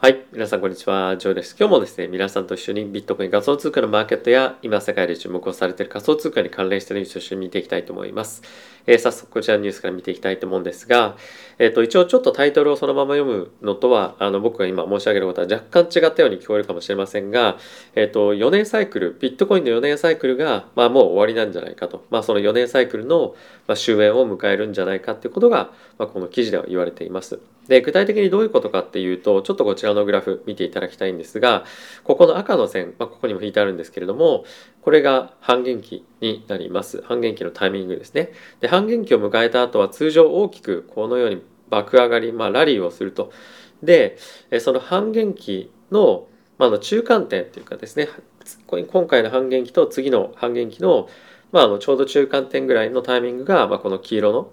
はい。皆さん、こんにちは。ジョーです。今日もですね、皆さんと一緒にビットコイン仮想通貨のマーケットや、今世界で注目をされている仮想通貨に関連しているニュースを一緒に見ていきたいと思います。えー、早速、こちらのニュースから見ていきたいと思うんですが、えっ、ー、と、一応ちょっとタイトルをそのまま読むのとは、あの、僕が今申し上げることは若干違ったように聞こえるかもしれませんが、えっ、ー、と、4年サイクル、ビットコインの4年サイクルが、まあ、もう終わりなんじゃないかと。まあ、その4年サイクルの、ま、終焉を迎えるんじゃないかっていうことが、まあ、この記事では言われています。で、具体的にどういうことかっていうと、ちょっとこちらのグラフ見ていただきたいんですが、ここの赤の線、まあ、ここにも引いてあるんですけれども、これが半減期になります。半減期のタイミングですね。で、半減期を迎えた後は通常大きくこのように爆上がり、まあ、ラリーをすると。で、その半減期の,、まあの中間点っていうかですね、今回の半減期と次の半減期の,、まあ、あのちょうど中間点ぐらいのタイミングが、まあ、この黄色の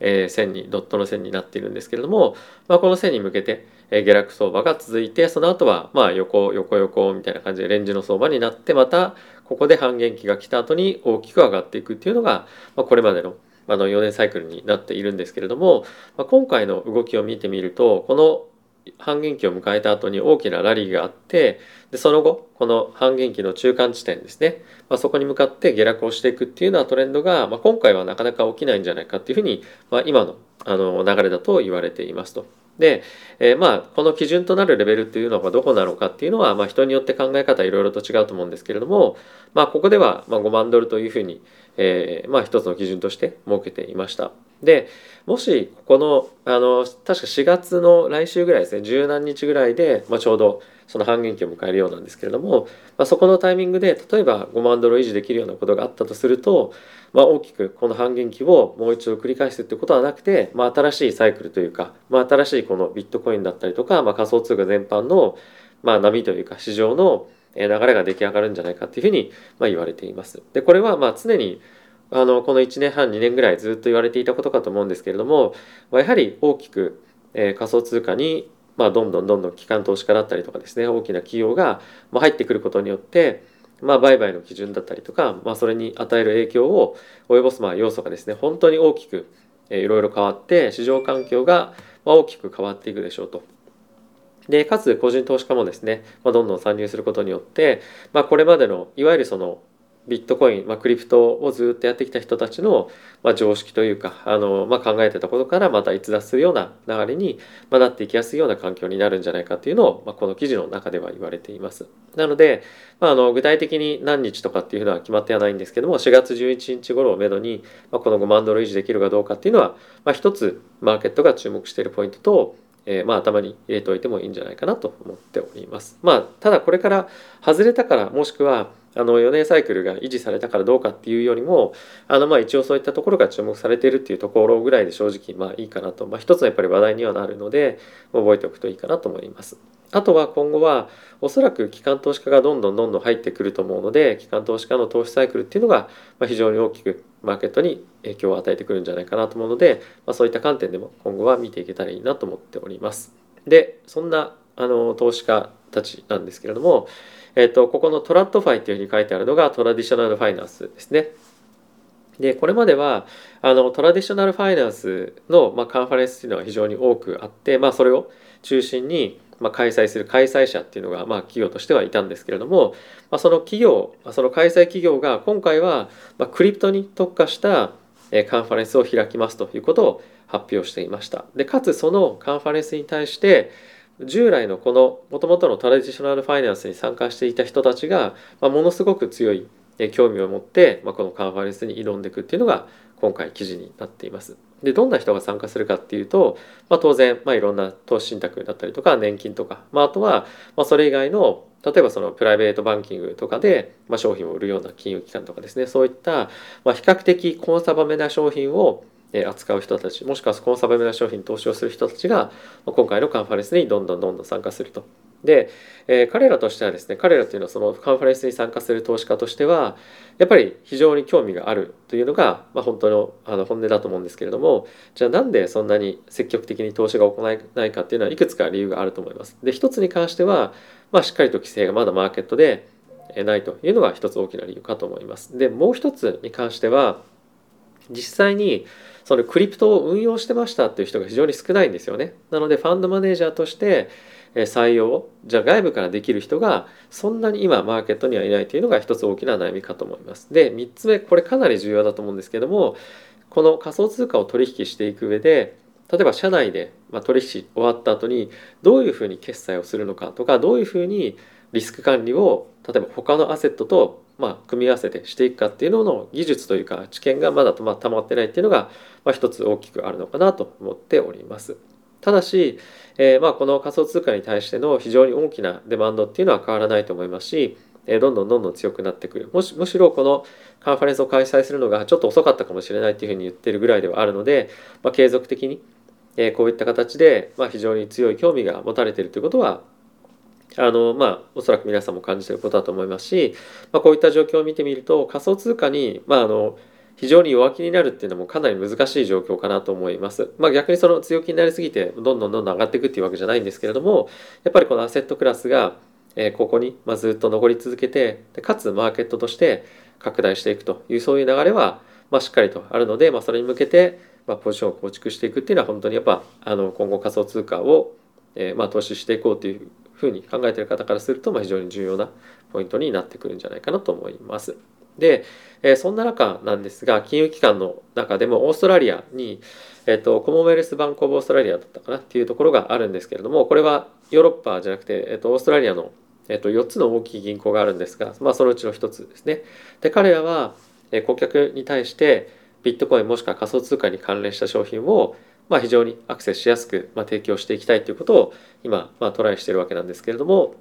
えー、線にドットの線になっているんですけれども、まあ、この線に向けて、え、下落相場が続いてその後はまあ横横横みたいな感じでレンジの相場になってまたここで半減期が来た後に大きく上がっていくっていうのが、まあ、これまでのあの4年サイクルになっているんですけれども、まあ、今回の動きを見てみるとこの半減期を迎えた後に大きなラリーがあってでその後この半減期の中間地点ですね、まあ、そこに向かって下落をしていくっていうようなトレンドが、まあ、今回はなかなか起きないんじゃないかっていうふうに、まあ、今のあの流れだと言われていますと。で、えー、まあこの基準となるレベルっていうのがどこなのかっていうのは、まあ、人によって考え方いろいろと違うと思うんですけれども、まあ、ここではま5万ドルというふうに、えー、まあ一つの基準として設けていました。でもしここのあの確か4月の来週ぐらいですね十何日ぐらいで、まあ、ちょうどその半減期を迎えるようなんですけれども、まあ、そこのタイミングで例えば5万ドルを維持できるようなことがあったとすると、まあ、大きくこの半減期をもう一度繰り返すってことはなくて、まあ、新しいサイクルというか、まあ、新しいこのビットコインだったりとか、まあ、仮想通貨全般の、まあ、波というか市場の流れが出来上がるんじゃないかっていうふうに、まあ、言われています。でこれはまあ常にあのこの1年半2年ぐらいずっと言われていたことかと思うんですけれども、まあ、やはり大きく、えー、仮想通貨に、まあ、どんどんどんどん機関投資家だったりとかですね大きな企業が、まあ、入ってくることによって、まあ、売買の基準だったりとか、まあ、それに与える影響を及ぼすまあ要素がですね本当に大きく、えー、いろいろ変わって市場環境が大きく変わっていくでしょうと。でかつ個人投資家もですね、まあ、どんどん参入することによって、まあ、これまでのいわゆるそのビットコイン、まあ、クリプトをずっとやってきた人たちの、まあ、常識というかあの、まあ、考えてたことからまた逸脱するような流れに、まあ、なっていきやすいような環境になるんじゃないかっていうのを、まあ、この記事の中では言われています。なので、まあ、あの具体的に何日とかっていうのは決まってはないんですけども4月11日頃をめどに、まあ、この5万ドル維持できるかどうかっていうのは、まあ、一つマーケットが注目しているポイントとえー、まあ頭に入れておいてもいいんじゃないかなと思っております。まあただこれから外れたからもしくはあの4年サイクルが維持されたからどうかっていうよりもあのまあ一応そういったところが注目されているっていうところぐらいで正直まあいいかなと、まあ、一つのやっぱり話題にはなるので覚えておくといいかなと思います。あとは今後はおそらく機関投資家がどんどんどんどん入ってくると思うので機関投資家の投資サイクルっていうのが非常に大きくマーケットに影響を与えてくるんじゃないかなと思うので、まあ、そういった観点でも今後は見ていけたらいいなと思っております。でそんなあの投資家たちなんですけれどもえっと、ここの TradFi っていうふうに書いてあるのが traditional finance ですね。で、これまでは、あの、トラディショナルファイナンスの、まあ、カンファレンスっていうのは非常に多くあって、まあ、それを中心に、まあ、開催する開催者っていうのが、まあ、企業としてはいたんですけれども、まあ、その企業、その開催企業が今回は、まあ、クリプトに特化したカンファレンスを開きますということを発表していました。で、かつそのカンファレンスに対して、従来のこのもともとのトラディショナルファイナンスに参加していた人たちが、まあ、ものすごく強い興味を持って、まあ、このカンファレンスに挑んでいくっていうのが今回記事になっています。でどんな人が参加するかっていうと、まあ、当然、まあ、いろんな投資信託だったりとか年金とか、まあ、あとは、まあ、それ以外の例えばそのプライベートバンキングとかで、まあ、商品を売るような金融機関とかですねそういった、まあ、比較的コンサバめな商品を扱う人たちもしくはコンサバめな商品に投資をする人たちが今回のカンファレンスにどんどんどんどん参加すると。で、えー、彼らとしてはですね彼らというのはそのカンファレンスに参加する投資家としてはやっぱり非常に興味があるというのが、まあ、本当のあの本音だと思うんですけれどもじゃあなんでそんなに積極的に投資が行えないかっていうのはいくつか理由があると思います。で一つに関しては、まあ、しっかりと規制がまだマーケットでないというのが一つ大きな理由かと思います。でもう一つに関しては実際にそのクリプトを運用してましたっていう人が非常に少ないんですよね。なのでファンドマネージャーとして採用じゃあ外部からできる人がそんなに今マーケットにはいないというのが一つ大きな悩みかと思います。で3つ目これかなり重要だと思うんですけどもこの仮想通貨を取引していく上で例えば社内で取引終わった後にどういうふうに決済をするのかとかどういうふうにリスク管理を例えば他のアセットとまあ組み合わせてしていくかっていうのの技術というか知見がまだま溜まってないっていうのがまあ一つ大きくあるのかなと思っております。ただし、えー、まあこの仮想通貨に対しての非常に大きなデマンドっていうのは変わらないと思いますし、えー、どんどんどんどん強くなってくるもしむしろこのカンファレンスを開催するのがちょっと遅かったかもしれないっていうふうに言ってるぐらいではあるので、まあ、継続的に、えー、こういった形で、まあ、非常に強い興味が持たれているということはあのまあおそらく皆さんも感じてることだと思いますし、まあ、こういった状況を見てみると仮想通貨に、まあ、あの非常に弱気になるっていうのもかなり難しい状況かなと思います。まあ、逆にその強気になりすぎてどんどんどんどん上がっていくっていうわけじゃないんですけれどもやっぱりこのアセットクラスがえここにまあずっと残り続けてでかつマーケットとして拡大していくというそういう流れは、まあ、しっかりとあるので、まあ、それに向けて、まあ、ポジションを構築していくっていうのは本当にやっぱあの今後仮想通貨を、えー、まあ投資していこうというふうに考えてる方からすると、まあ、非常に重要なポイントになってくるんじゃないかなと思います。で、え、そんな中なんですが金融機関の中でもオーストラリアに、えーと、コモンウェルスバンク・オブ・オーストラリアだったかなっていうところがあるんですけれどもこれはヨーロッパじゃなくて、えーと、オーストラリアのえっと、4つの大きい銀行があるんですが、まあ、そのうちの1つですね。で彼らは、え顧客に対してビットコインもしくは仮想通貨に関連した商品を、まあ、非常にアクセスしやすく、まあ、提供していきたいということを今、まあ、トライしているわけなんですけれども、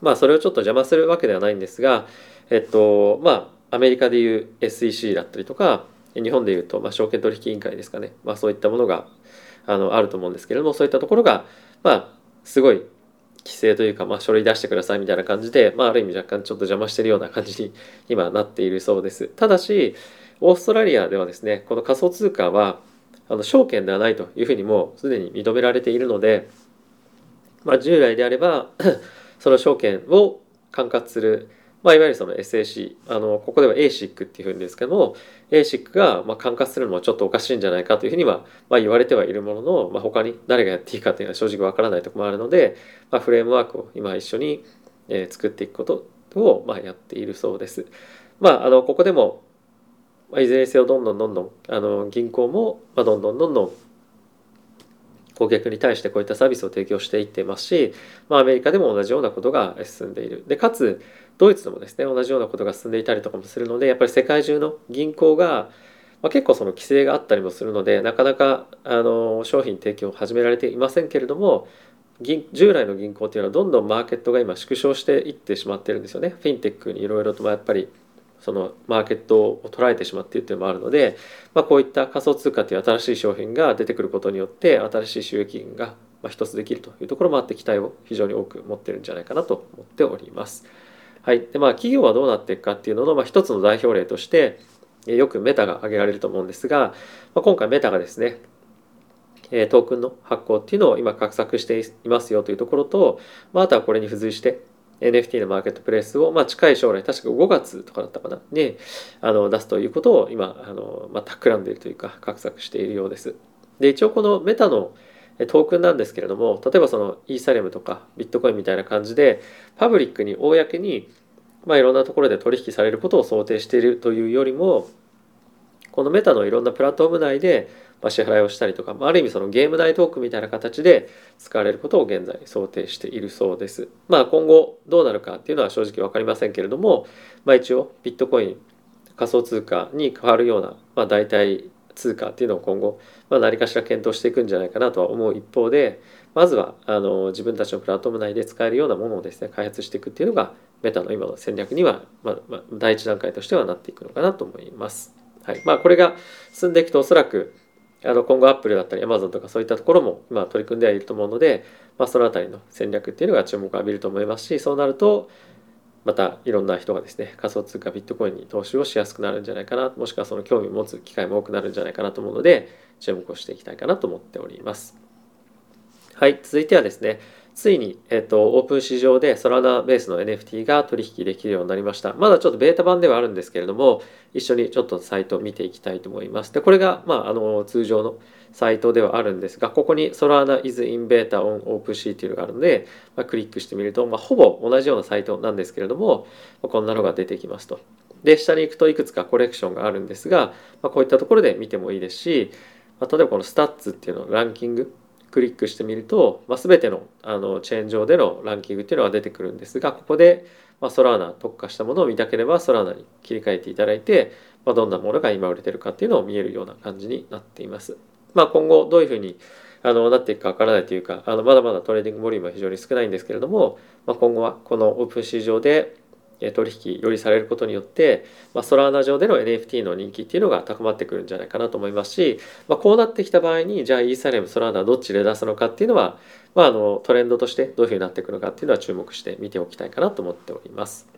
まあ、それをちょっと邪魔するわけではないんですが、えっとまあ、アメリカでいう SEC だったりとか日本でいうと、まあ、証券取引委員会ですかね、まあ、そういったものがあのあると思うんですけれどもそういったところが、まあ、すごい規制というか、まあ、書類出してくださいみたいな感じで、まあ、ある意味若干ちょっと邪魔してるような感じに今なっているそうです。ただしオーストラリアではですねこの仮想通貨はあの証券ではないというふうにもうすでに認められているので、まあ、従来であれば その証券を管轄するまあ、いわゆるその SAC あのここでは ASIC っていうふうにですけども ASIC がまあ管轄するのはちょっとおかしいんじゃないかというふうにはまあ言われてはいるものの、まあ、他に誰がやっていいかというのは正直わからないところもあるので、まあ、フレームワークを今一緒に作っていくことをまあやっているそうです。まあ、あのここでもまいずれにせよどんどんどんどんあの銀行もまあどんどんどんどん顧客に対してこういったサービスを提供していってますし、まあ、アメリカでも同じようなことが進んでいる。でかつドイツでもですね同じようなことが進んでいたりとかもするのでやっぱり世界中の銀行が、まあ、結構その規制があったりもするのでなかなかあの商品提供を始められていませんけれども従来の銀行っていうのはどんどんマーケットが今縮小していってしまってるんですよね。フィンテックにいろいろとやっぱりそのマーケットを捉えてしまっているというのもあるので、まあ、こういった仮想通貨という新しい商品が出てくることによって新しい収益源が一つできるというところもあって期待を非常に多く持ってるんじゃないかなと思っております。はい。で、まあ企業はどうなっていくかっていうのの、まあ、一つの代表例としてよくメタが挙げられると思うんですが、まあ、今回メタがですねトークンの発行っていうのを今画策していますよというところと、まあ、あとはこれに付随して NFT のマーケットプレイスを、まあ、近い将来確か5月とかだったかなにあの出すということを今あの、まあ、企んでいるというか画策しているようです。で一応このメタのトークンなんですけれども例えばそのイーサリアムとかビットコインみたいな感じでパブリックに公に、まあ、いろんなところで取引されることを想定しているというよりもこのメタのいろんなプラットフォーム内でま支払いをしたりとか、まある意味そのゲーム内トークみたいな形で使われることを現在想定しているそうです。まあ今後どうなるかっていうのは正直分かりませんけれども、まあ一応ビットコイン仮想通貨に変わるような、まあ代替通貨っていうのを今後、まあ、何かしら検討していくんじゃないかなとは思う一方で、まずはあの自分たちのプラットフォーム内で使えるようなものをですね、開発していくっていうのがメタの今の戦略には、まあ、まあ、第一段階としてはなっていくのかなと思います。はい。まあこれが進んでいくとおそらくあの今後アップルだったりアマゾンとかそういったところも今取り組んではいると思うので、まあ、その辺りの戦略っていうのが注目を浴びると思いますしそうなるとまたいろんな人がですね仮想通貨ビットコインに投資をしやすくなるんじゃないかなもしくはその興味を持つ機会も多くなるんじゃないかなと思うので注目をしていきたいかなと思っております。はい続いてはですねついに、えっと、オープン市場でソラナベースの NFT が取引できるようになりました。まだちょっとベータ版ではあるんですけれども、一緒にちょっとサイトを見ていきたいと思います。で、これが、まあ、あの、通常のサイトではあるんですがここに Solana is in beta on OpenSea というのがあるので、まあ、クリックしてみると、まあ、ほぼ同じようなサイトなんですけれども、まあ、こんなのが出てきますと。で下に行くといくつかコレクションがあるんですが、まあ、こういったところで見てもいいですし、まあ、例えばこの stats っていうのランキングクリックしてみると、まあ、全てのあのチェーン上でのランキングっていうのが出てくるんですがここで、まあ、ソラーナ特化したものを見たければソラーナに切り替えていただいて、まあ、どんなものが今売れてるかっていうのを見えるような感じになっています。まあ、今後どういうふうにあのなっていくかわからないというかあのまだまだ trading volume は非常に少ないんですけれども、まあ、今後はこの OpenSea 上で取引よりされることによって、まあ、ソラーナ上での NFT の人気っていうのが高まってくるんじゃないかなと思いますし、まあ、こうなってきた場合にじゃあイーサリアムソラーナどっちで出すのかっていうのは、まあ、あのトレンドとしてどういうふうになっていくのかっていうのは注目して見ておきたいかなと思っております。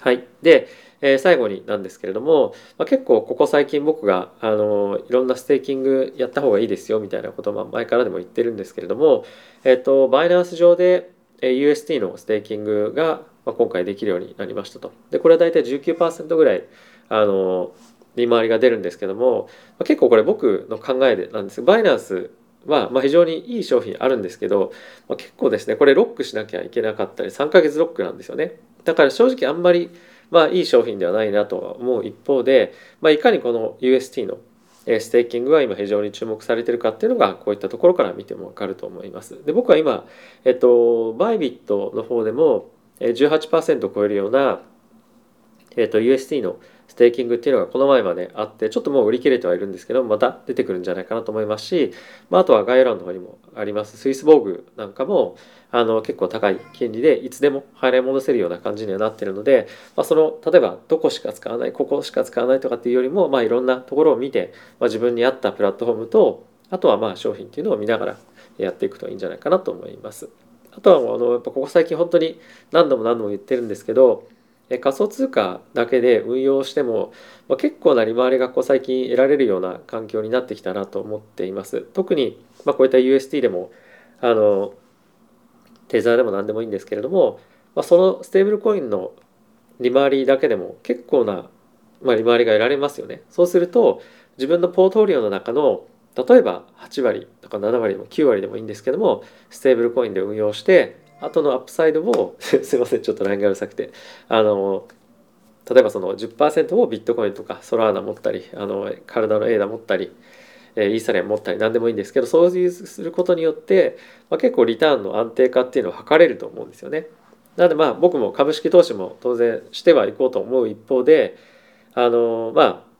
はい、で、えー、最後になんですけれども、まあ、結構ここ最近僕があのいろんなステーキングやった方がいいですよみたいなことを前からでも言ってるんですけれども、えっ、ー、とバイナンス上で UST のステーキングがまあ、今回できるようになりましたと。でこれは大体19%ぐらいあの利回りが出るんですけども、まあ、結構これ僕の考えでなんですバイナンスはまあ非常にいい商品あるんですけど、まあ、結構ですねこれロックしなきゃいけなかったり3ヶ月ロックなんですよね。だから正直あんまりまあいい商品ではないなとは思う一方で、まあ、いかにこの UST のステーキングが今非常に注目されてるかっていうのがこういったところから見てもわかると思います。で僕は今、えっと、バイビットの方でも18%を超えるような、えー、と UST のステーキングっていうのがこの前まであってちょっともう売り切れてはいるんですけどまた出てくるんじゃないかなと思いますし、まあ、あとは概要欄の方にもありますスイスボーグなんかもあの結構高い金利でいつでも払い戻せるような感じにはなってるので、まあ、その例えばどこしか使わないここしか使わないとかっていうよりも、まあ、いろんなところを見て、まあ、自分に合ったプラットフォームとあとはまあ商品っていうのを見ながらやっていくといいんじゃないかなと思います。あとはあのやっぱここ最近本当に何度も何度も言ってるんですけど仮想通貨だけで運用しても、まあ、結構な利回りがこう最近得られるような環境になってきたなと思っています。特に、まあ、こういった UST でもあのテザーでも何でもいいんですけれども、まあ、そのステーブルコインの利回りだけでも結構な、まあ、利回りが得られますよね。そうすると自分のポートフォリオの中の例えば8割とか7割でも9割でもいいんですけどもステーブルコインで運用して後のアップサイドを すいませんちょっと LINE がうるさくてあの例えばその10%をビットコインとかソラーナ持ったりあのカルダノの ADA 持ったりイーサリアム持ったり何でもいいんですけどそういうすることによって、まあ、結構リターンの安定化っていうのを図れると思うんですよね。なのでまあ僕も株式投資も当然してはいこうと思う一方であのまあ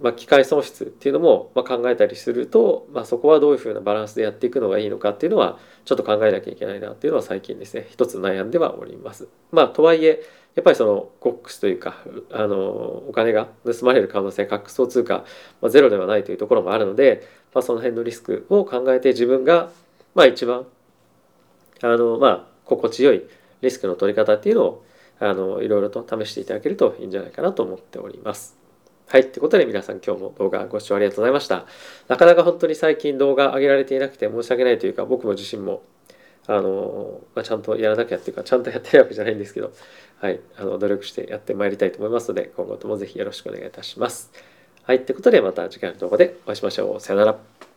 まあ、機械損失っていうのもま考えたりすると、まあ、そこはどういうふうなバランスでやっていくのがいいのかっていうのはちょっと考えなきゃいけないなっていうのは最近ですね一つ悩んではおります。まあ、とはいえやっぱりそのコックスというかあのお金が盗まれる可能性仮想通貨、まあ、ゼロではないというところもあるので、まあ、その辺のリスクを考えて自分がまあ一番あのまあ心地よいリスクの取り方っていうのをあのいろいろと試していただけるといいんじゃないかなと思っております。はい。ってことで皆さん今日も動画ご視聴ありがとうございました。なかなか本当に最近動画上げられていなくて申し訳ないというか僕も自身もあの、まあ、ちゃんとやらなきゃっていうかちゃんとやってるわけじゃないんですけど、はい。あの努力してやってまいりたいと思いますので今後ともぜひよろしくお願いいたします。はい。ってことでまた次回の動画でお会いしましょう。さよなら。